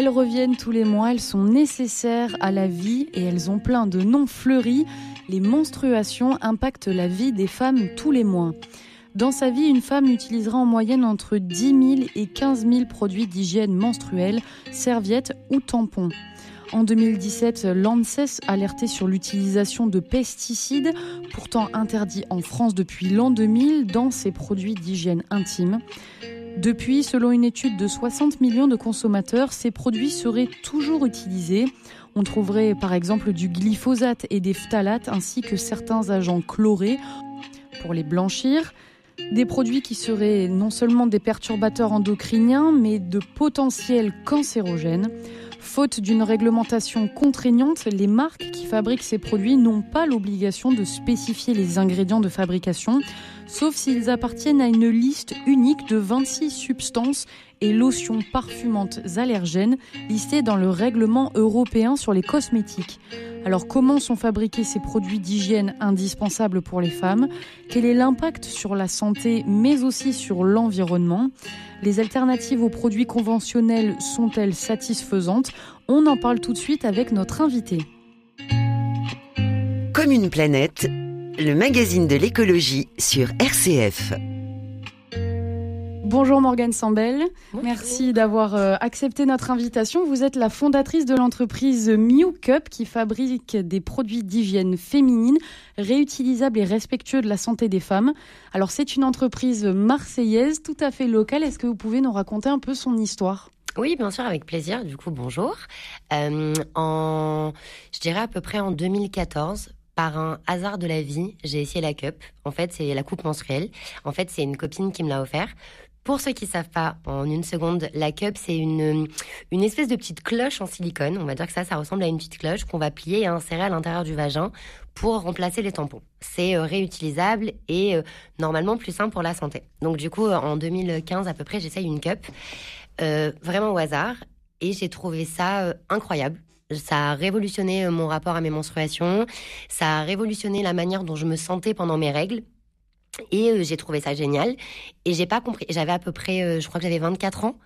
Elles reviennent tous les mois, elles sont nécessaires à la vie et elles ont plein de noms fleuris. Les menstruations impactent la vie des femmes tous les mois. Dans sa vie, une femme utilisera en moyenne entre 10 000 et 15 000 produits d'hygiène menstruelle, serviettes ou tampons. En 2017, l'ANSES alertait sur l'utilisation de pesticides, pourtant interdits en France depuis l'an 2000 dans ces produits d'hygiène intime. Depuis, selon une étude de 60 millions de consommateurs, ces produits seraient toujours utilisés. On trouverait par exemple du glyphosate et des phtalates ainsi que certains agents chlorés pour les blanchir. Des produits qui seraient non seulement des perturbateurs endocriniens, mais de potentiels cancérogènes. Faute d'une réglementation contraignante, les marques qui fabriquent ces produits n'ont pas l'obligation de spécifier les ingrédients de fabrication, sauf s'ils appartiennent à une liste unique de 26 substances et lotions parfumantes allergènes listées dans le règlement européen sur les cosmétiques. Alors comment sont fabriqués ces produits d'hygiène indispensables pour les femmes? Quel est l'impact sur la santé mais aussi sur l'environnement? Les alternatives aux produits conventionnels sont-elles satisfaisantes? On en parle tout de suite avec notre invité. Comme une planète, le magazine de l'écologie sur RCF. Bonjour Morgane Sambel, merci d'avoir euh, accepté notre invitation. Vous êtes la fondatrice de l'entreprise Mew Cup qui fabrique des produits d'hygiène féminine réutilisables et respectueux de la santé des femmes. Alors c'est une entreprise marseillaise tout à fait locale. Est-ce que vous pouvez nous raconter un peu son histoire? Oui, bien sûr, avec plaisir. Du coup, bonjour. Euh, en, je dirais à peu près en 2014, par un hasard de la vie, j'ai essayé la cup. En fait, c'est la coupe menstruelle. En fait, c'est une copine qui me l'a offert. Pour ceux qui savent pas, en une seconde, la cup, c'est une, une espèce de petite cloche en silicone. On va dire que ça, ça ressemble à une petite cloche qu'on va plier et insérer à l'intérieur du vagin pour remplacer les tampons. C'est euh, réutilisable et euh, normalement plus simple pour la santé. Donc du coup, en 2015 à peu près, j'essaye une cup, euh, vraiment au hasard, et j'ai trouvé ça incroyable. Ça a révolutionné mon rapport à mes menstruations, ça a révolutionné la manière dont je me sentais pendant mes règles et euh, j'ai trouvé ça génial. Et j'ai pas compris. J'avais à peu près, euh, je crois que j'avais 24 ans.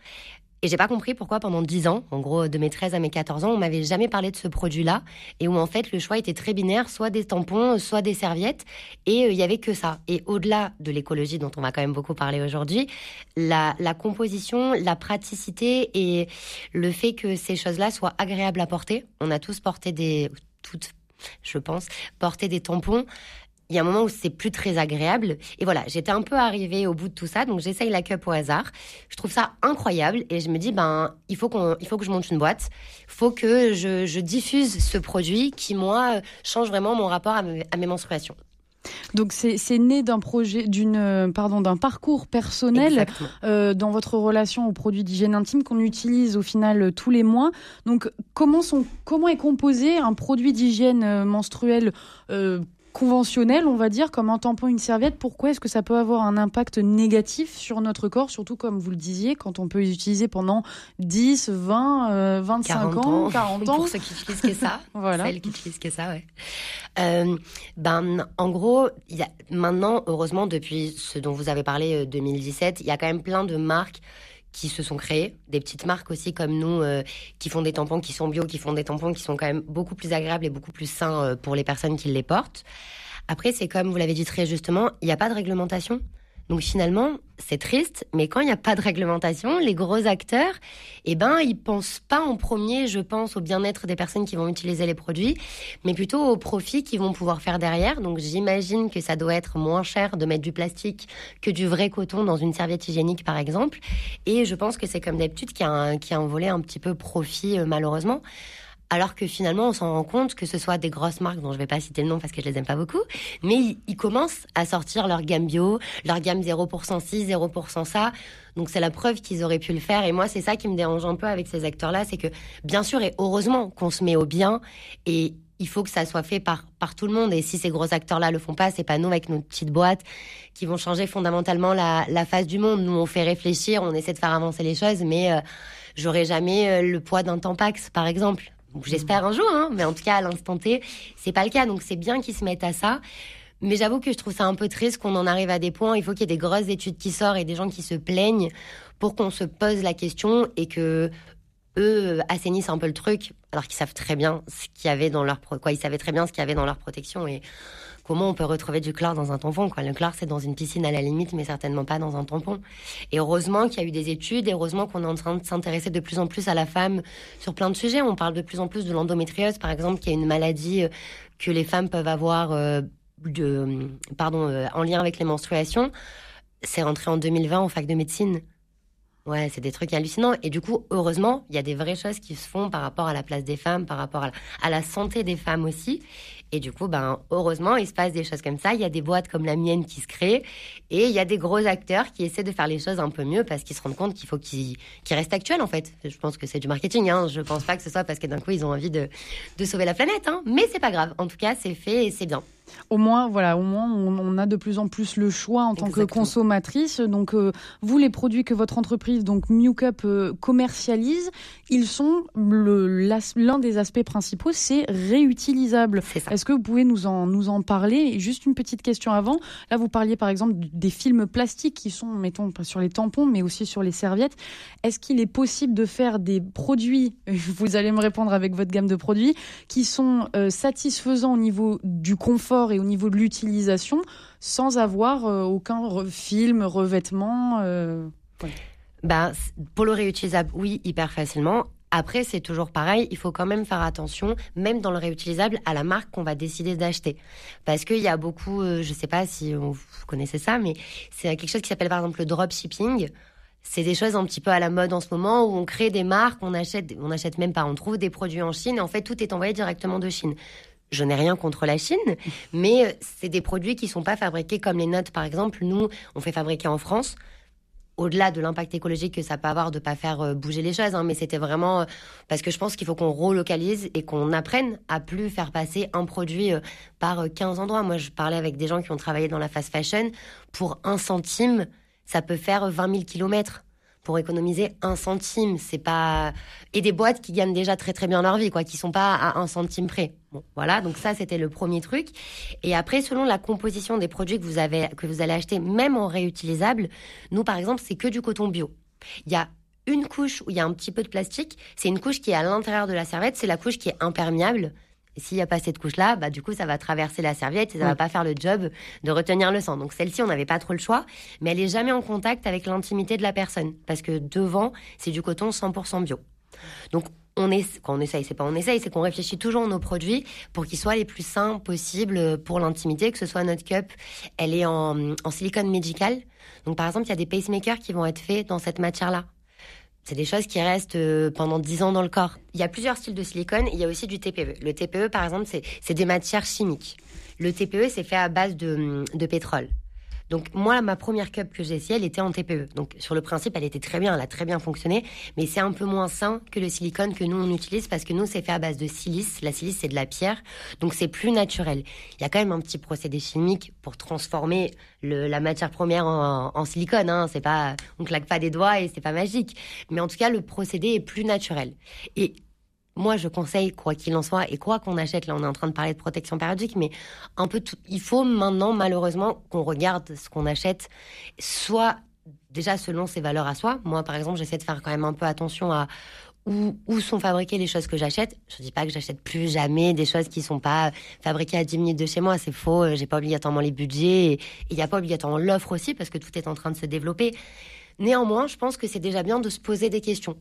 Et j'ai pas compris pourquoi pendant 10 ans, en gros de mes 13 à mes 14 ans, on m'avait jamais parlé de ce produit-là et où en fait le choix était très binaire, soit des tampons, soit des serviettes et euh, il y avait que ça. Et au-delà de l'écologie dont on va quand même beaucoup parler aujourd'hui, la, la composition, la praticité et le fait que ces choses-là soient agréables à porter. On a tous porté des toutes je pense, porter des tampons il y a un moment où c'est plus très agréable. Et voilà, j'étais un peu arrivée au bout de tout ça, donc j'essaye la cup au hasard. Je trouve ça incroyable et je me dis, ben, il faut, qu'on, il faut que je monte une boîte. Il faut que je, je, diffuse ce produit qui, moi, change vraiment mon rapport à mes, à mes menstruations. Donc c'est né d'un projet, d'une pardon, d'un parcours personnel euh, dans votre relation aux produits d'hygiène intime qu'on utilise au final tous les mois. Donc comment sont, comment est composé un produit d'hygiène euh, menstruelle euh, conventionnel, on va dire, comme un tampon, une serviette, pourquoi est-ce que ça peut avoir un impact négatif sur notre corps, surtout comme vous le disiez, quand on peut les utiliser pendant 10, 20, 25 ans, 40 ans Pour ceux qui utilisent que ça, voilà. celles qui utilisent que ça, ouais. Euh, ben, en gros, y a, maintenant, heureusement, depuis ce dont vous avez parlé, 2017, euh, il y a quand même plein de marques qui se sont créées, des petites marques aussi comme nous euh, qui font des tampons qui sont bio, qui font des tampons qui sont quand même beaucoup plus agréables et beaucoup plus sains euh, pour les personnes qui les portent. Après, c'est comme vous l'avez dit très justement, il n'y a pas de réglementation. Donc finalement, c'est triste, mais quand il n'y a pas de réglementation, les gros acteurs, eh ben, ils pensent pas en premier, je pense, au bien-être des personnes qui vont utiliser les produits, mais plutôt au profit qu'ils vont pouvoir faire derrière. Donc j'imagine que ça doit être moins cher de mettre du plastique que du vrai coton dans une serviette hygiénique, par exemple. Et je pense que c'est comme d'habitude qui a un, qui a un volet un petit peu profit, euh, malheureusement alors que finalement on s'en rend compte que ce soit des grosses marques dont je vais pas citer le nom parce que je les aime pas beaucoup, mais ils, commencent à sortir leur gamme bio, leur gamme 0% ci, 0% ça. Donc c'est la preuve qu'ils auraient pu le faire et moi c'est ça qui me dérange un peu avec ces acteurs-là, c'est que bien sûr et heureusement qu'on se met au bien et il faut que ça soit fait par, par tout le monde. Et si ces gros acteurs-là le font pas, c'est pas nous avec nos petites boîtes qui vont changer fondamentalement la, la face du monde. Nous, on fait réfléchir, on essaie de faire avancer les choses, mais euh, j'aurais jamais euh, le poids d'un Tampax, par exemple. J'espère un jour, hein, mais en tout cas à l'instant T, c'est pas le cas. Donc c'est bien qu'ils se mettent à ça. Mais j'avoue que je trouve ça un peu triste qu'on en arrive à des points. Il faut qu'il y ait des grosses études qui sortent et des gens qui se plaignent pour qu'on se pose la question et que eux assainissent un peu le truc, alors qu'ils savent très bien ce qu'il y avait dans leur quoi, ils savaient très bien ce qu'il y avait dans leur protection et comment on peut retrouver du chlore dans un tampon. Le chlore c'est dans une piscine à la limite, mais certainement pas dans un tampon. Et heureusement qu'il y a eu des études, et heureusement qu'on est en train de s'intéresser de plus en plus à la femme sur plein de sujets. On parle de plus en plus de l'endométriose, par exemple, qui est une maladie euh, que les femmes peuvent avoir euh, de, pardon, euh, en lien avec les menstruations. C'est rentré en 2020 en fac de médecine. Ouais, c'est des trucs hallucinants. Et du coup, heureusement, il y a des vraies choses qui se font par rapport à la place des femmes, par rapport à la, santé des femmes aussi. Et du coup, ben, heureusement, il se passe des choses comme ça. Il y a des boîtes comme la mienne qui se créent. Et il y a des gros acteurs qui essaient de faire les choses un peu mieux parce qu'ils se rendent compte qu'il faut qu'ils restent actuels, en fait. Je pense que c'est du marketing. Hein. Je pense pas que ce soit parce que d'un coup, ils ont envie de, sauver la planète. Hein. Mais c'est pas grave. En tout cas, c'est fait et c'est bien. Au moins, voilà, au moins, on, a de plus en plus le choix en tant que consommatrice. Donc, euh, vous, les produits que votre entreprise, donc Mewcup, euh, commercialise, ils sont l'un des aspects principaux, c'est réutilisable. Est-ce que vous pouvez nous en, nous en parler? Juste une petite question avant. Là, vous parliez par exemple des films plastiques qui sont, mettons, pas sur les tampons, mais aussi sur les serviettes. Est-ce qu'il est possible de faire des produits, vous allez me répondre avec votre gamme de produits, qui sont euh, satisfaisants au niveau du confort et au niveau de l'utilisation sans avoir euh, aucun film, revêtement euh, bah, Pour le réutilisable, oui, hyper facilement. Après, c'est toujours pareil, il faut quand même faire attention, même dans le réutilisable, à la marque qu'on va décider d'acheter. Parce qu'il y a beaucoup, euh, je ne sais pas si vous connaissez ça, mais c'est quelque chose qui s'appelle par exemple le dropshipping. C'est des choses un petit peu à la mode en ce moment où on crée des marques, on achète, on achète même pas, on trouve des produits en Chine et en fait tout est envoyé directement de Chine. Je n'ai rien contre la Chine, mais euh, c'est des produits qui sont pas fabriqués comme les notes, par exemple. Nous, on fait fabriquer en France. Au-delà de l'impact écologique que ça peut avoir de pas faire euh, bouger les choses, hein, mais c'était vraiment euh, parce que je pense qu'il faut qu'on relocalise et qu'on apprenne à plus faire passer un produit par 15 endroits. Moi, je parlais avec des gens qui ont travaillé dans la fast fashion. Pour un centime, ça peut faire 20 000 kilomètres pour économiser un centime. C'est pas et des boîtes qui gagnent déjà très très bien leur vie, quoi, qui sont pas à un centime près. Bon, voilà. Donc ça, c'était le premier truc. Et après, selon la composition des produits que vous avez que vous allez acheter, même en réutilisable, nous par exemple, c'est que du coton bio. Il y a une couche où il y a un petit peu de plastique. C'est une couche qui est à l'intérieur de la serviette. C'est la couche qui est imperméable. S'il n'y a pas cette couche-là, bah, du coup, ça va traverser la serviette et ça ne va pas faire le job de retenir le sang. Donc, celle-ci, on n'avait pas trop le choix, mais elle est jamais en contact avec l'intimité de la personne. Parce que devant, c'est du coton 100% bio. Donc, on est, quand on essaye, c'est pas on essaye, c'est qu'on réfléchit toujours nos produits pour qu'ils soient les plus sains possibles pour l'intimité, que ce soit notre cup, elle est en, en silicone médical. Donc, par exemple, il y a des pacemakers qui vont être faits dans cette matière-là. C'est des choses qui restent euh, pendant 10 ans dans le corps. Il y a plusieurs styles de silicone, il y a aussi du TPE. Le TPE, par exemple, c'est des matières chimiques. Le TPE, c'est fait à base de, de pétrole. Donc moi, ma première cup que j'ai essayée, elle était en TPE. Donc sur le principe, elle était très bien, elle a très bien fonctionné, mais c'est un peu moins sain que le silicone que nous on utilise parce que nous c'est fait à base de silice. La silice c'est de la pierre, donc c'est plus naturel. Il y a quand même un petit procédé chimique pour transformer la matière première en, silicone. Hein. C'est pas, on claque pas des doigts et c'est pas magique. Mais en tout cas, le procédé est plus naturel. Et moi, je conseille, quoi qu'il en soit, et quoi qu'on achète, là, on est en train de parler de protection périodique, mais un peu tout, il faut maintenant, malheureusement, qu'on regarde ce qu'on achète, soit déjà selon ses valeurs à soi. Moi, par exemple, j'essaie de faire quand même un peu attention à où, sont fabriquées les choses que j'achète. Je dis pas que j'achète plus jamais des choses qui sont pas fabriquées à 10 minutes de chez moi. C'est faux. J'ai pas obligatoirement les budgets et il n'y a pas obligatoirement l'offre aussi parce que tout est en train de se développer. Néanmoins, je pense que c'est déjà bien de se poser des questions.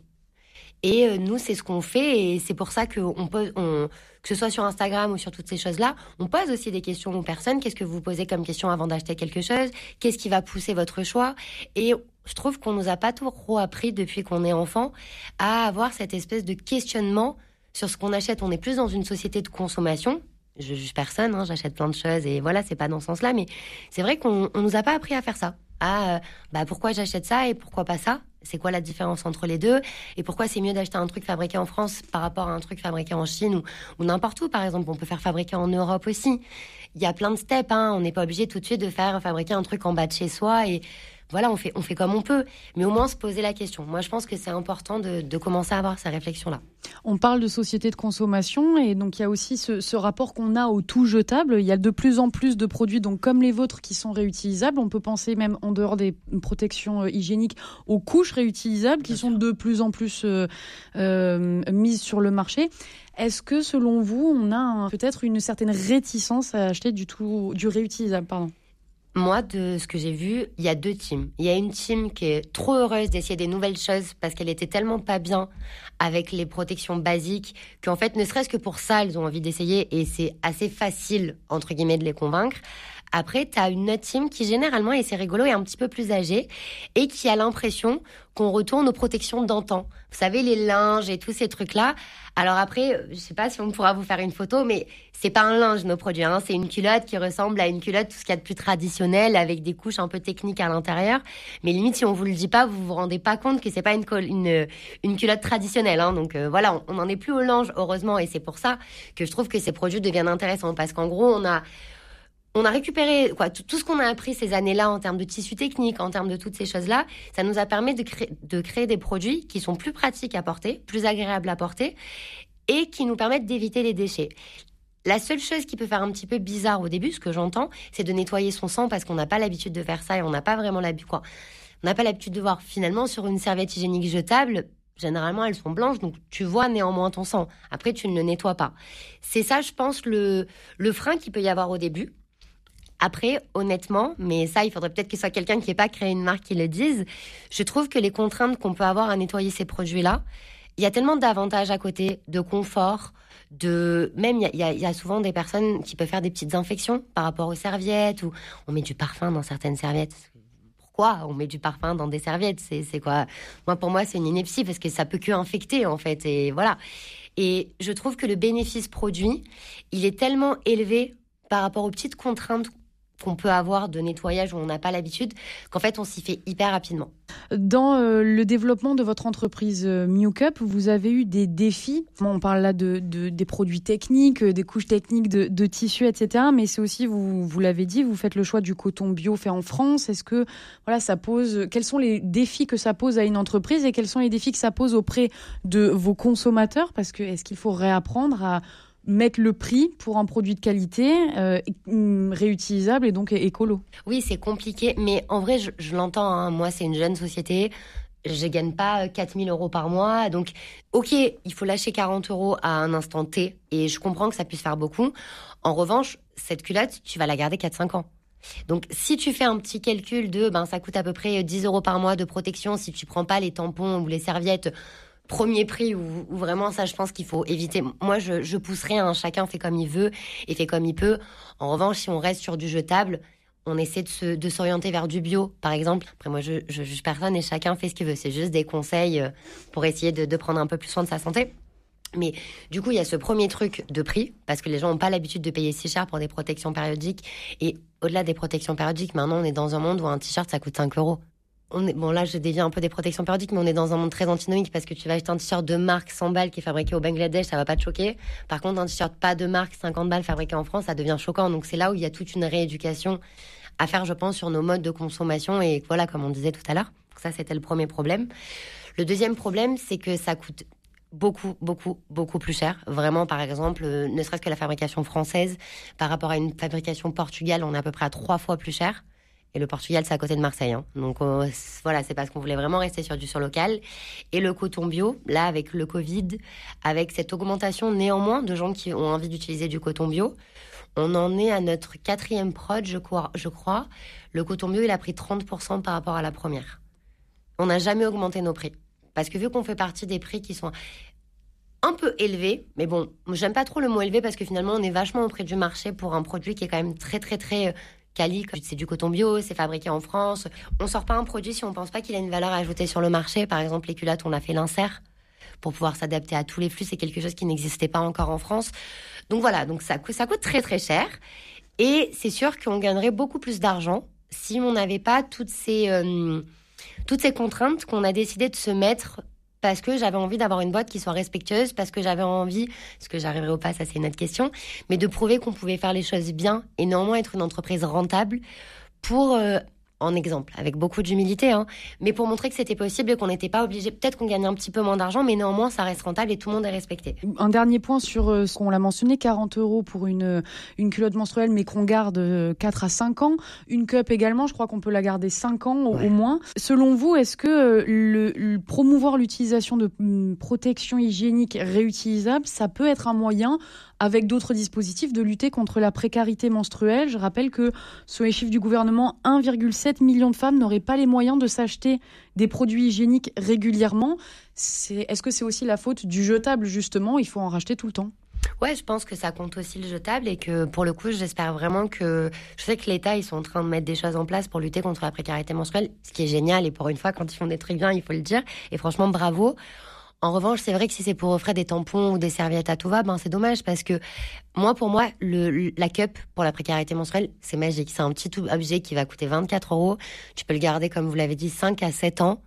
Et euh, nous, c'est ce qu'on fait et c'est pour ça pose, on, que ce soit sur Instagram ou sur toutes ces choses-là, on pose aussi des questions aux personnes. Qu'est-ce que vous posez comme question avant d'acheter quelque chose? Qu'est-ce qui va pousser votre choix? Et je trouve qu'on nous a pas trop appris depuis qu'on est enfant à avoir cette espèce de questionnement sur ce qu'on achète. On est plus dans une société de consommation. Je juge personne, hein, j'achète plein de choses et voilà, c'est pas dans ce sens-là, mais c'est vrai qu'on on nous a pas appris à faire ça. Euh, bah pourquoi j'achète ça et pourquoi pas ça? C'est quoi la différence entre les deux? Et pourquoi c'est mieux d'acheter un truc fabriqué en France par rapport à un truc fabriqué en Chine ou, n'importe où par exemple? On peut faire fabriquer en Europe aussi. Il y a plein de steps hein. on n'est pas obligé tout de suite de faire fabriquer un truc en bas de chez soi et voilà, on fait, on fait comme on peut, mais au moins se poser la question. Moi, je pense que c'est important de, commencer à avoir ces réflexions-là. On parle de société de consommation et donc il y a aussi ce, rapport qu'on a au tout jetable. Il y a de plus en plus de produits, donc comme les vôtres, qui sont réutilisables. On peut penser même en dehors des protections euh, hygiéniques aux couches réutilisables qui sont de plus en plus euh, euh, mises sur le marché. Est-ce que selon vous, on a peut-être une certaine réticence à acheter du tout du réutilisable, pardon? Moi, de ce que j'ai vu, il y a deux teams. Il y a une team qui est trop heureuse d'essayer des nouvelles choses parce qu'elle était tellement pas bien avec les protections basiques qu'en fait, ne serait-ce que pour ça, elles ont envie d'essayer et c'est assez facile, entre guillemets, de les convaincre. Après, tu as une autre team qui généralement, et c'est rigolo, est un petit peu plus âgée et qui a l'impression qu'on retourne aux protections d'antan. Vous savez, les linges et tous ces trucs-là. Alors après, je sais pas si on pourra vous faire une photo, mais c'est pas un linge nos produits. Hein. C'est une culotte qui ressemble à une culotte tout ce qu'il y a de plus traditionnel avec des couches un peu techniques à l'intérieur. Mais limite, si on vous le dit pas, vous vous rendez pas compte que c'est pas une, une, une culotte traditionnelle. Hein. Donc euh, voilà, on n'en est plus au linge heureusement, et c'est pour ça que je trouve que ces produits deviennent intéressants parce qu'en gros, on a on a récupéré tout, ce qu'on a appris ces années-là en termes de tissu technique, en termes de toutes ces choses-là. Ça nous a permis de, créer, de créer des produits qui sont plus pratiques à porter, plus agréables à porter et qui nous permettent d'éviter les déchets. La seule chose qui peut faire un petit peu bizarre au début, ce que j'entends, c'est de nettoyer son sang parce qu'on n'a pas l'habitude de faire ça et on n'a pas vraiment l'habitude de voir finalement sur une serviette hygiénique jetable, généralement elles sont blanches, donc tu vois néanmoins ton sang. Après, tu ne le nettoies pas. C'est ça, je pense, le, le frein qu'il peut y avoir au début. Après, honnêtement, mais ça, il faudrait peut-être qu'il soit quelqu'un qui n'ait pas créé une marque qui le dise, je trouve que les contraintes qu'on peut avoir à nettoyer ces produits-là, il y a tellement d'avantages à côté, de confort, de même il y, a, souvent des personnes qui peuvent faire des petites infections par rapport aux serviettes ou on met du parfum dans certaines serviettes. Pourquoi on met du parfum dans des serviettes? C'est quoi? Moi pour moi c'est une ineptie parce que ça peut que infecter en fait et voilà. Et je trouve que le bénéfice produit, il est tellement élevé par rapport aux petites contraintes qu'on peut avoir de nettoyage où on n'a pas l'habitude, qu'en fait on s'y fait hyper rapidement. Dans euh, le développement de votre entreprise euh, Cup, vous avez eu des défis. On parle là de, des produits techniques, euh, des couches techniques de, de tissus, etc. Mais c'est aussi, vous, vous l'avez dit, vous faites le choix du coton bio fait en France. Est-ce que voilà, ça pose Quels sont les défis que ça pose à une entreprise et quels sont les défis que ça pose auprès de vos consommateurs? Parce que est-ce qu'il faut réapprendre à mettre le prix pour un produit de qualité euh, mm, réutilisable et donc écolo. Oui, c'est compliqué, mais en vrai, je, l'entends. Hein. Moi, c'est une jeune société. Je gagne pas 4000 euros par mois. Donc, ok, il faut lâcher 40 euros à un instant T. Et je comprends que ça puisse faire beaucoup. En revanche, cette culotte, tu vas la garder 4-5 ans. Donc, si tu fais un petit calcul de, ben, ça coûte à peu près 10 euros par mois de protection si tu prends pas les tampons ou les serviettes premier prix ou vraiment ça, je pense qu'il faut éviter. Moi, je, je pousserai, un chacun fait comme il veut et fait comme il peut. En revanche, si on reste sur du jetable, on essaie de, de s'orienter vers du bio, par exemple. Après, moi, je, je juge personne et chacun fait ce qu'il veut. C'est juste des conseils euh, pour essayer de, de prendre un peu plus soin de sa santé. Mais du coup, il y a ce premier truc de prix, parce que les gens n'ont pas l'habitude de payer si cher pour des protections périodiques. Et au-delà des protections périodiques, maintenant, on est dans un monde où un t-shirt, ça coûte 5 euros on bon là je dévie un peu des protections périodiques, mais on est dans un monde très antinomique parce que tu vas acheter un t-shirt de marque 100 balles qui est fabriqué au Bangladesh, ça va pas te choquer. Par contre, un t-shirt pas de marque 50 balles fabriqué en France, ça devient choquant. Donc c'est là où il y a toute une rééducation à faire, je pense, sur nos modes de consommation et voilà, comme on disait tout à l'heure. Ça, c'était le premier problème. Le deuxième problème, c'est que ça coûte beaucoup, beaucoup, beaucoup plus cher. Vraiment, par exemple, euh, ne serait-ce que la fabrication française, par rapport à une fabrication portugale, on est à peu près à trois fois plus cher. Et le Portugal, c'est à côté de Marseille. Hein. Donc voilà, c'est parce qu'on voulait vraiment rester sur du sur local. Et le coton bio, là, avec le Covid, avec cette augmentation néanmoins de gens qui ont envie d'utiliser du coton bio, on en est à notre quatrième prod, je crois. Le coton bio, il a pris 30% par rapport à la première. On n'a jamais augmenté nos prix. Parce que vu qu'on fait partie des prix qui sont un peu élevés, mais bon, j'aime pas trop le mot élevé parce que finalement on est vachement auprès du marché pour un produit qui est quand même très très très euh, Cali, c'est du coton bio, c'est fabriqué en France. On sort pas un produit si on pense pas qu'il a une valeur ajoutée sur le marché. Par exemple, les culottes, on a fait l'insert pour pouvoir s'adapter à tous les flux. C'est quelque chose qui n'existait pas encore en France. Donc voilà, donc ça, coûte très très cher. Et c'est sûr qu'on gagnerait beaucoup plus d'argent si on n'avait pas toutes ces, euh, toutes ces contraintes qu'on a décidé de se mettre parce que j'avais envie d'avoir une boîte qui soit respectueuse, parce que j'avais envie, est-ce que j'arriverai au pas, ça c'est une autre question, mais de prouver qu'on pouvait faire les choses bien et néanmoins être une entreprise rentable pour, euh, en exemple, avec beaucoup d'humilité, hein, mais pour montrer que c'était possible et qu'on n'était pas obligé. Peut-être qu'on gagnait un petit peu moins d'argent, mais néanmoins, ça reste rentable et tout le monde est respecté. Un dernier point sur euh, ce qu'on l'a mentionné 40 euros pour une, une culotte menstruelle, mais qu'on garde 4 euh, à 5 ans. Une cup également, je crois qu'on peut la garder 5 ans au, moins. Selon vous, est-ce que euh, le, promouvoir l'utilisation de hum, protection hygiénique réutilisable, ça peut être un moyen avec d'autres dispositifs de lutter contre la précarité menstruelle. Je rappelle que, sur les chiffres du gouvernement, 1,7 million de femmes n'auraient pas les moyens de s'acheter des produits hygiéniques régulièrement. Est-ce que c'est aussi la faute du jetable, justement? Il faut en racheter tout le temps Ouais, je pense que ça compte aussi le jetable et que pour le coup, j'espère vraiment que je sais que l'État ils sont en train de mettre des choses en place pour lutter contre la précarité menstruelle, ce qui est génial et pour une fois quand ils font des trucs bien, il faut le dire et franchement bravo. En revanche, c'est vrai que si c'est pour offrir des tampons ou des serviettes à tout va, ben c'est dommage parce que moi, pour moi, la cup pour la précarité menstruelle, c'est magique. C'est un petit objet qui va coûter 24 euros. Tu peux le garder, comme vous l'avez dit, 5 à 7 ans.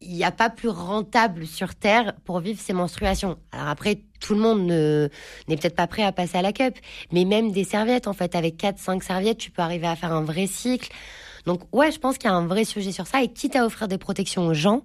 Il n'y a pas plus rentable sur Terre pour vivre ses menstruations. Alors après, tout le monde n'est peut-être pas prêt à passer à la cup, mais même des serviettes, en fait, avec 4-5 serviettes, tu peux arriver à faire un vrai cycle. Donc ouais, je pense qu'il y a un vrai sujet sur ça. Et quitte à offrir des protections aux gens,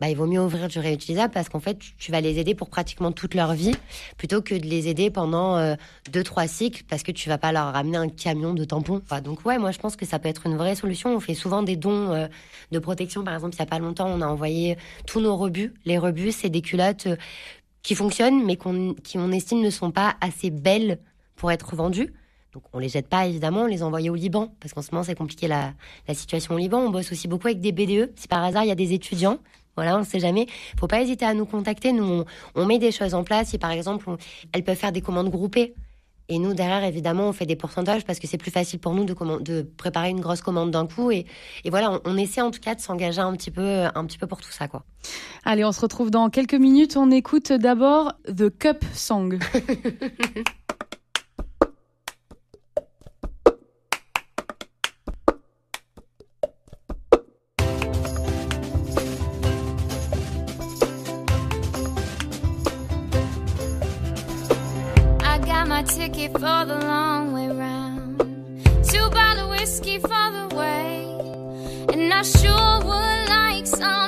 bah, il vaut mieux ouvrir du réutilisable parce qu'en fait, tu vas les aider pour pratiquement toute leur vie plutôt que de les aider pendant euh, deux, trois cycles parce que tu vas pas leur ramener un camion de tampons. donc, ouais, moi, je pense que ça peut être une vraie solution. On fait souvent des dons euh, de protection. Par exemple, il y a pas longtemps, on a envoyé tous nos rebuts. Les rebuts, c'est des culottes euh, qui fonctionnent, mais qu'on, qui, on estime, ne sont pas assez belles pour être vendues. Donc on les jette pas évidemment, on les envoie au Liban parce qu'en ce moment c'est compliqué la, la situation au Liban. On bosse aussi beaucoup avec des BDE. Si par hasard il y a des étudiants voilà, on ne sait jamais. Faut pas hésiter à nous contacter. Nous, on, met des choses en place. Si par exemple, elles peuvent faire des commandes groupées. Et nous, derrière, évidemment, on fait des pourcentages parce que c'est plus facile pour nous de, de préparer une grosse commande d'un coup. Et, voilà, on, essaie en tout cas de s'engager un petit peu, un petit peu pour tout ça, quoi. Allez, on se retrouve dans quelques minutes. On écoute d'abord The Cup Song. for the long way round. Two bottle whiskey for the way. And I sure would like some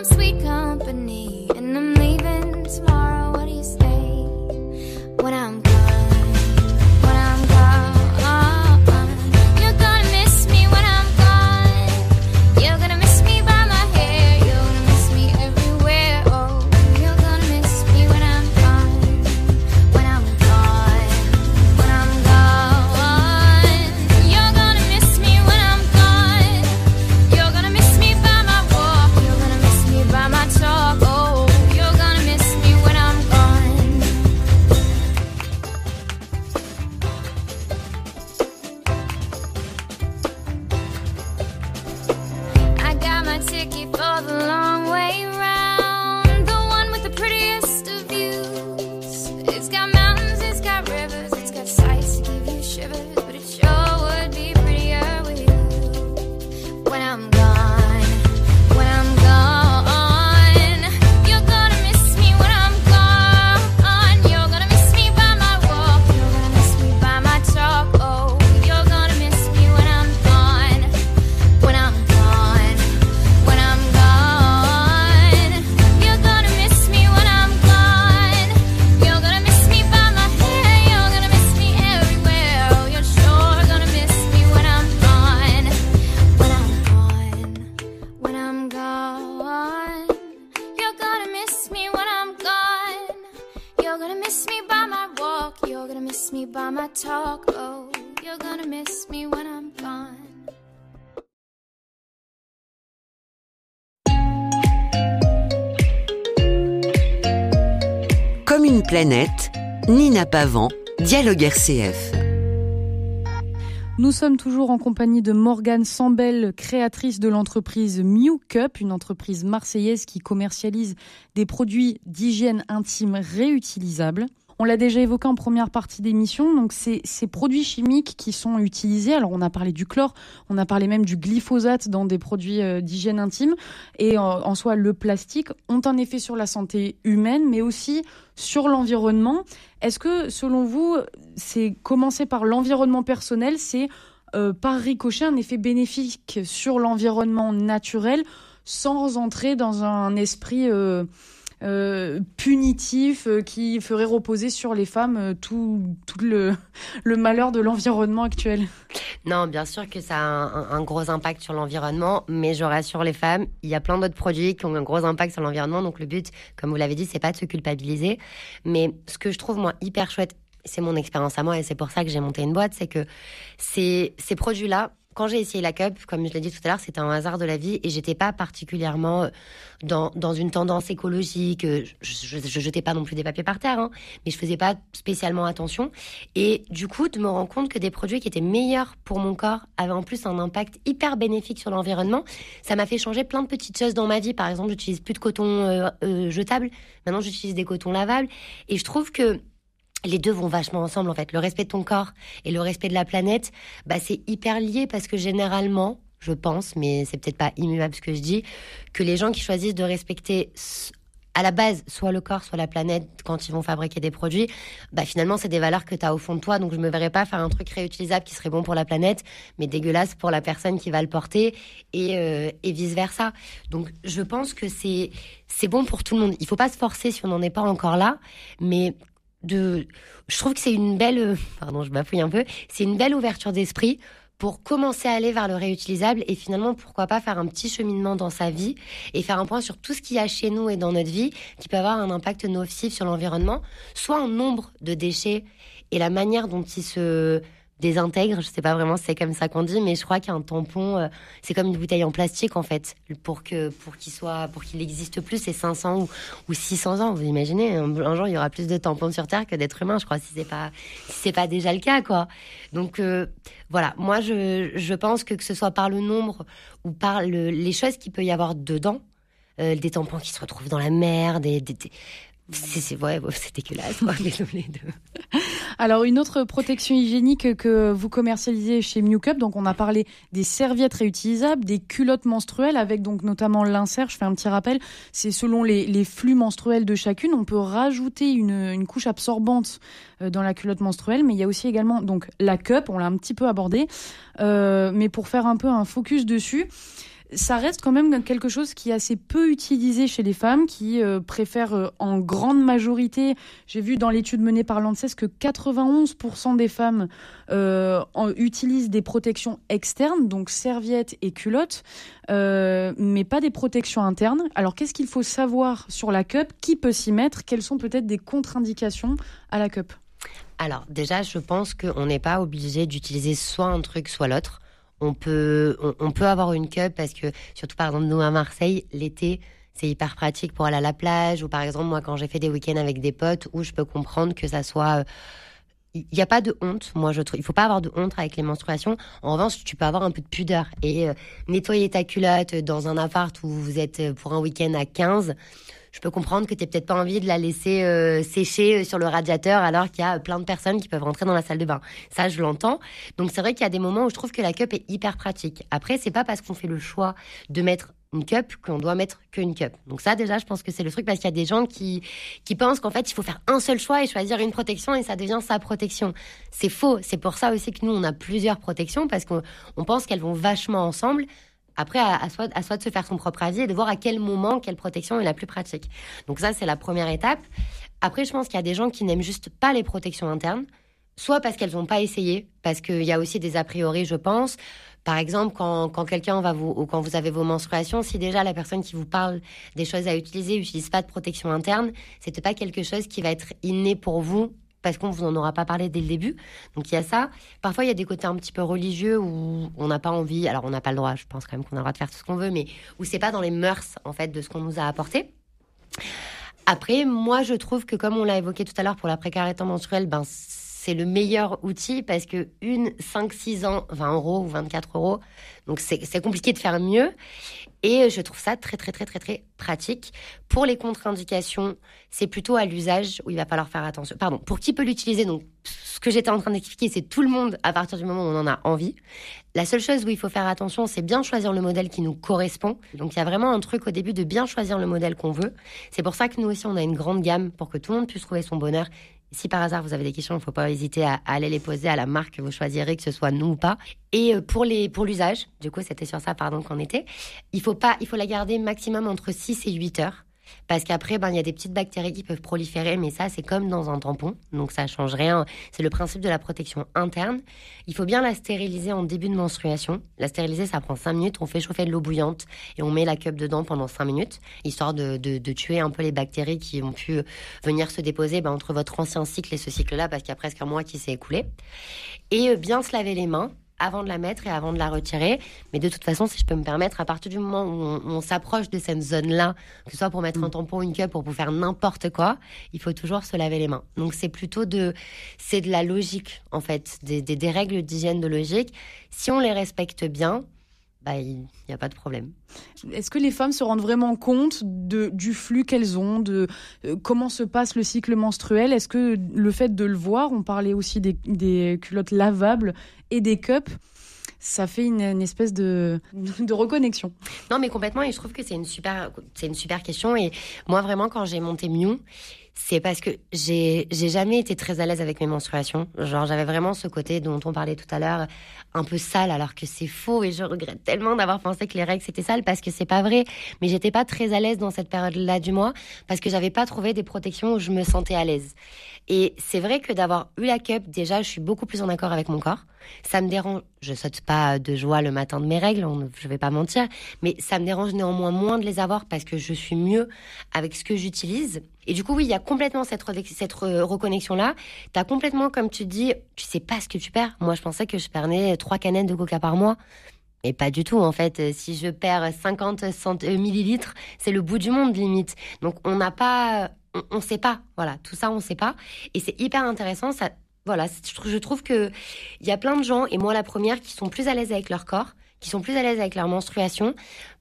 planète, Nina Pavant, Dialogue RCF. Nous sommes toujours en compagnie de Morgane Sambel, créatrice de l'entreprise Mew Cup, une entreprise marseillaise qui commercialise des produits d'hygiène intime réutilisables. On l'a déjà évoqué en première partie d'émission, donc ces produits chimiques qui sont utilisés. Alors on a parlé du chlore, on a parlé même du glyphosate dans des produits euh, d'hygiène intime, et en soi le plastique ont un effet sur la santé humaine, mais aussi sur l'environnement. Est-ce que selon vous, c'est commencer par l'environnement personnel, c'est par ricochet un effet bénéfique sur l'environnement naturel sans entrer dans un esprit euh, punitif euh, qui ferait reposer sur les femmes euh, tout, tout le, le malheur de l'environnement actuel. Non, bien sûr que ça a un, gros impact sur l'environnement, mais je rassure les femmes, il y a plein d'autres produits qui ont un gros impact sur l'environnement. Donc le but, comme vous l'avez dit, c'est pas de se culpabiliser. Mais ce que je trouve moi hyper chouette, c'est mon expérience à moi et c'est pour ça que j'ai monté une boîte, c'est que ces, ces produits-là, quand j'ai essayé la cup, comme je l'ai dit tout à l'heure, c'était un hasard de la vie et j'étais pas particulièrement euh, dans, dans une tendance écologique. Euh, je, je, jetais pas non plus des papiers par terre, hein, mais je faisais pas spécialement attention. Et du coup, de me rendre compte que des produits qui étaient meilleurs pour mon corps avaient en plus un impact hyper bénéfique sur l'environnement, ça m'a fait changer plein de petites choses dans ma vie. Par exemple, j'utilise plus de coton euh, jetable. Maintenant, j'utilise des cotons lavables. Et je trouve que les deux vont vachement ensemble en fait. Le respect de ton corps et le respect de la planète, bah c'est hyper lié parce que généralement, je pense, mais c'est peut-être pas immuable ce que je dis, que les gens qui choisissent de respecter à la base soit le corps, soit la planète quand ils vont fabriquer des produits, bah finalement c'est des valeurs que tu as au fond de toi. Donc je me verrais pas faire un truc réutilisable qui serait bon pour la planète, mais dégueulasse pour la personne qui va le porter et, euh, et vice versa. Donc je pense que c'est c'est bon pour tout le monde. Il faut pas se forcer si on n'en est pas encore là, mais de, je trouve que c'est une belle, euh, pardon, je bafouille un peu, c'est une belle ouverture d'esprit pour commencer à aller vers le réutilisable et finalement pourquoi pas faire un petit cheminement dans sa vie et faire un point sur tout ce qu'il y a chez nous et dans notre vie qui peut avoir un impact nocif sur l'environnement, soit en nombre de déchets et la manière dont ils se désintègre. Je sais pas vraiment si c'est comme ça qu'on dit, mais je crois qu'un tampon, euh, c'est comme une bouteille en plastique en fait, pour que pour qu'il soit, pour qu'il existe plus, c'est 500 ou, ou 600 ans. Vous imaginez, un, jour il y aura plus de tampons sur Terre que d'êtres humains. Je crois si c'est pas si c'est pas déjà le cas quoi. Donc euh, voilà, moi je je pense que que ce soit par le nombre ou par le, les choses qu'il peut y avoir dedans. Euh, des tampons qui se retrouvent dans la mer, des, des, c'est ouais, c'est dégueulasse, désolé de... Alors une autre protection hygiénique que vous commercialisez chez Mew Cup, donc on a parlé des serviettes réutilisables, des culottes menstruelles avec donc notamment l'insert. Je fais un petit rappel, c'est selon les, flux menstruels de chacune, on peut rajouter une, une, couche absorbante euh, dans la culotte menstruelle, mais il y a aussi également donc la cup, on l'a un petit peu abordé, euh, mais pour faire un peu un focus dessus ça reste quand même quelque chose qui est assez peu utilisé chez les femmes, qui euh, préfèrent euh, en grande majorité, j'ai vu dans l'étude menée par l'ANSES que 91% des femmes euh, utilisent des protections externes, donc serviettes et culottes, mais pas des protections internes. Alors qu'est-ce qu'il faut savoir sur la cup? Qui peut s'y mettre? Quelles sont peut-être des contre-indications à la cup? Alors déjà, je pense qu'on n'est pas obligé d'utiliser soit un truc, soit l'autre on peut, on, peut avoir une cup parce que, surtout par exemple, nous à Marseille, l'été, c'est hyper pratique pour aller à la plage ou par exemple, moi, quand j'ai fait des week-ends avec des potes où je peux comprendre que ça soit. Il euh, n'y a pas de honte, moi je trouve. Il faut pas avoir de honte avec les menstruations. En revanche, tu peux avoir un peu de pudeur et euh, nettoyer ta culotte dans un appart où vous êtes euh, pour un week-end à 15 je peux comprendre que tu peut-être pas envie de la laisser euh, sécher euh, sur le radiateur alors qu'il y a plein de personnes qui peuvent rentrer dans la salle de bain. Ça, je l'entends. Donc c'est vrai qu'il y a des moments où je trouve que la cup est hyper pratique. Après, c'est pas parce qu'on fait le choix de mettre une cup qu'on doit mettre qu'une cup. Donc ça déjà je pense que c'est le truc parce qu'il y a des gens qui qui pensent qu'en fait il faut faire un seul choix et choisir une protection et ça devient sa protection. C'est faux, c'est pour ça aussi que nous on a plusieurs protections parce qu'on pense qu'elles vont vachement ensemble après, à, soi, à soi de se faire son propre avis et de voir à quel moment, quelle protection est la plus pratique. Donc ça, c'est la première étape. Après, je pense qu'il y a des gens qui n'aiment juste pas les protections internes, soit parce qu'elles n'ont pas essayé, parce qu'il y a aussi des a priori, je pense. Par exemple, quand, quand quelqu'un va vous, ou quand vous avez vos menstruations, si déjà la personne qui vous parle des choses à utiliser n'utilise pas de protection interne, c'est pas quelque chose qui va être inné pour vous parce qu'on vous en aura pas parlé dès le début. Donc il y a ça. Parfois il y a des côtés un petit peu religieux où on n'a pas envie. Alors on n'a pas le droit. Je pense quand même qu'on a le droit de faire tout ce qu'on veut, mais où c'est pas dans les mœurs en fait de ce qu'on nous a apporté. Après, moi je trouve que comme on l'a évoqué tout à l'heure pour la précarité menstruelle, ben c'est le meilleur outil parce que une 5 6 ans 20 euros ou 24 euros donc c'est compliqué de faire mieux et je trouve ça très très très très très pratique. Pour les contre-indications c'est plutôt à l'usage où il va falloir faire attention. Pardon pour qui peut l'utiliser donc ce que j'étais en train d'expliquer c'est tout le monde à partir du moment où on en a envie. La seule chose où il faut faire attention c'est bien choisir le modèle qui nous correspond. Donc il y a vraiment un truc au début de bien choisir le modèle qu'on veut. C'est pour ça que nous aussi on a une grande gamme pour que tout le monde puisse trouver son bonheur Si par hasard vous avez des questions, il ne faut pas hésiter à, aller les poser à la marque que vous choisirez, que ce soit nous ou pas. Et euh, pour les pour l'usage, du coup c'était sur ça pardon qu'on était, il faut pas il faut la garder maximum entre 6 et 8 heures parce qu'après, ben, il y a des petites bactéries qui peuvent proliférer, mais ça, c'est comme dans un tampon. Donc, ça change rien. C'est le principe de la protection interne. Il faut bien la stériliser en début de menstruation. La stériliser, ça prend 5 minutes. On fait chauffer de l'eau bouillante et on met la cup dedans pendant 5 minutes, histoire de, de, tuer un peu les bactéries qui ont pu venir se déposer ben, entre votre ancien cycle et ce cycle-là, parce qu'il y a presque un mois qui s'est écoulé. Et euh, bien se laver les mains avant de la mettre et avant de la retirer. Mais de toute façon, si je peux me permettre, à partir du moment où on, s'approche de cette zone-là, que ce soit pour mettre un mm. tampon, une cup, pour faire n'importe quoi, il faut toujours se laver les mains. Donc c'est plutôt de, c'est de la logique en fait, des, des, règles d'hygiène de logique. Si on les respecte bien, bah, il n'y a pas de problème. Est-ce que les femmes se rendent vraiment compte de, du flux qu'elles ont, de euh, comment se passe le cycle menstruel? Est-ce que le fait de le voir, on parlait aussi des, des culottes lavables et des cups, ça fait une, espèce de, de, reconnexion? Non, mais complètement. Et je trouve que c'est une super, c'est une super question. Et moi, vraiment, quand j'ai monté Miu, c'est parce que j'ai jamais été très à l'aise avec mes menstruations. Genre j'avais vraiment ce côté dont on parlait tout à l'heure, un peu sale, alors que c'est faux et je regrette tellement d'avoir pensé que les règles c'était sale parce que c'est pas vrai. Mais j'étais pas très à l'aise dans cette période-là du mois parce que j'avais pas trouvé des protections où je me sentais à l'aise. Et c'est vrai que d'avoir eu la cup, déjà, je suis beaucoup plus en accord avec mon corps. Ça me dérange, je saute pas de joie le matin de mes règles, je vais pas mentir, mais ça me dérange néanmoins moins de les avoir parce que je suis mieux avec ce que j'utilise. Et du coup, oui, il y a complètement cette, cette reconnexion-là. Tu as complètement, comme tu dis, tu sais pas ce que tu perds. Moi, je pensais que je perdais trois canettes de coca par mois. Et pas du tout, en fait. Si je perds 50 millilitres, c'est le bout du monde, limite. Donc, on n'a pas, on ne sait pas. Voilà, tout ça, on ne sait pas. Et c'est hyper intéressant. Ça, voilà, je trouve que il y a plein de gens, et moi la première, qui sont plus à l'aise avec leur corps, qui sont plus à l'aise avec leur menstruation,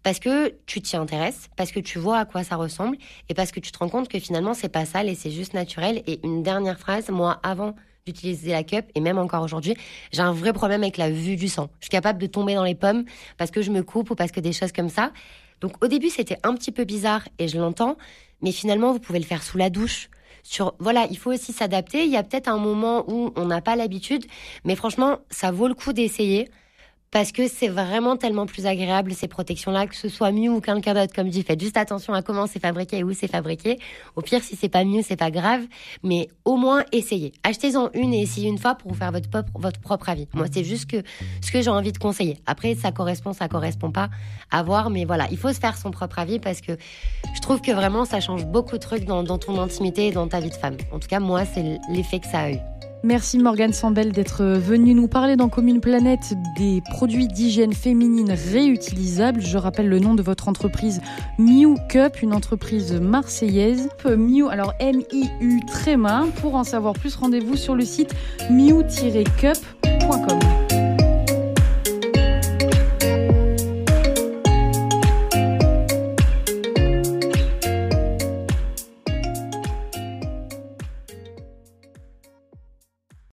parce que tu t'y intéresses, parce que tu vois à quoi ça ressemble, et parce que tu te rends compte que finalement c'est pas sale et c'est juste naturel. Et une dernière phrase, moi avant d'utiliser la cup et même encore aujourd'hui, j'ai un vrai problème avec la vue du sang. Je suis capable de tomber dans les pommes parce que je me coupe ou parce que des choses comme ça. Donc au début c'était un petit peu bizarre et je l'entends, mais finalement, vous pouvez le faire sous la douche. Sur, voilà, il faut aussi s'adapter. Il y a peut-être un moment où on n'a pas l'habitude, mais franchement, ça vaut le coup d'essayer parce que c'est vraiment tellement plus agréable ces protections-là, que ce soit mieux ou quelqu'un d'autre, comme dit. Faites juste attention à comment c'est fabriqué et où c'est fabriqué. Au pire, si c'est pas mieux, c'est pas grave, mais au moins essayez. Achetez-en une et essayez une fois pour vous faire votre propre, votre propre avis. Moi, c'est juste que ce que j'ai envie de conseiller. Après, ça correspond, ça correspond pas à voir, mais voilà, il faut se faire son propre avis parce que je trouve que vraiment ça change beaucoup de trucs dans, dans ton intimité et dans ta vie de femme. En tout cas, moi, c'est l'effet que ça a eu. Merci Morgane Sambel d'être venue nous parler dans Commune Planète des produits d'hygiène féminine réutilisables. Je rappelle le nom de votre entreprise Miu Cup, une entreprise marseillaise. Miu, alors M-I-U Tréma. Pour en savoir plus, rendez-vous sur le site miu-cup.com.